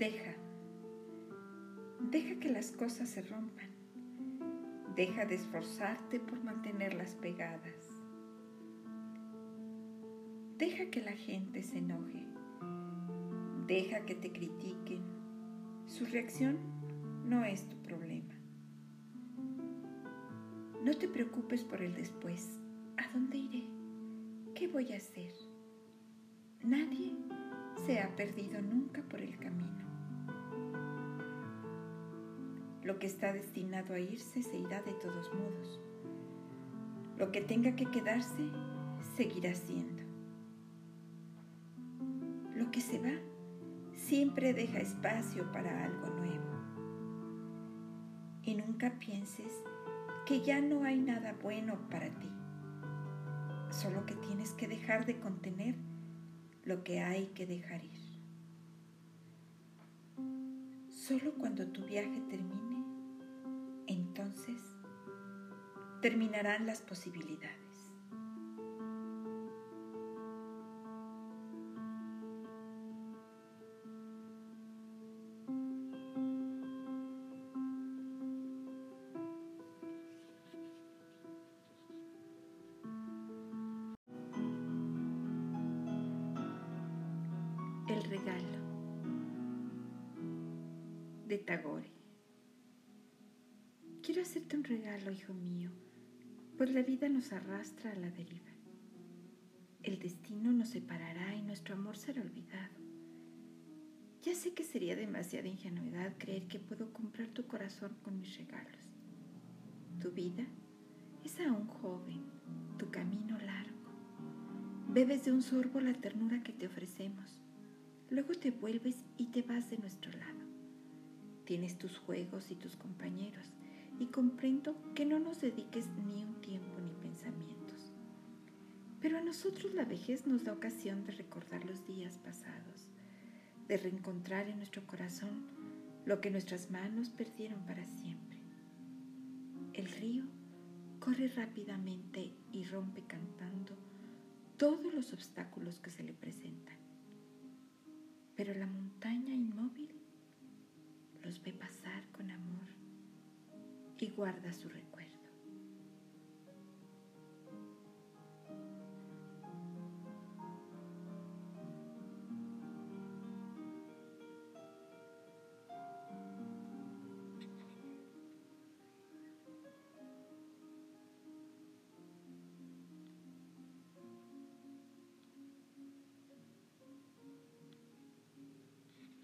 Deja, deja que las cosas se rompan. Deja de esforzarte por mantenerlas pegadas. Deja que la gente se enoje. Deja que te critiquen. Su reacción no es tu problema. No te preocupes por el después. ¿A dónde iré? ¿Qué voy a hacer? Nadie se ha perdido nunca por el camino. Lo que está destinado a irse se irá de todos modos. Lo que tenga que quedarse seguirá siendo. Lo que se va siempre deja espacio para algo nuevo. Y nunca pienses que ya no hay nada bueno para ti. Solo que tienes que dejar de contener lo que hay que dejar ir. Solo cuando tu viaje termine, terminarán las posibilidades. El regalo de Tagore. Quiero hacerte un regalo, hijo mío, pues la vida nos arrastra a la deriva. El destino nos separará y nuestro amor será olvidado. Ya sé que sería demasiada ingenuidad creer que puedo comprar tu corazón con mis regalos. Tu vida es aún joven, tu camino largo. Bebes de un sorbo la ternura que te ofrecemos Luego te vuelves y te vas de nuestro lado. Tienes tus juegos y tus compañeros y comprendo que no nos dediques ni un tiempo ni pensamientos. Pero a nosotros la vejez nos da ocasión de recordar los días pasados, de reencontrar en nuestro corazón lo que nuestras manos perdieron para siempre. El río corre rápidamente y rompe cantando todos los obstáculos que se le presentan pero la montaña inmóvil y guarda su recuerdo.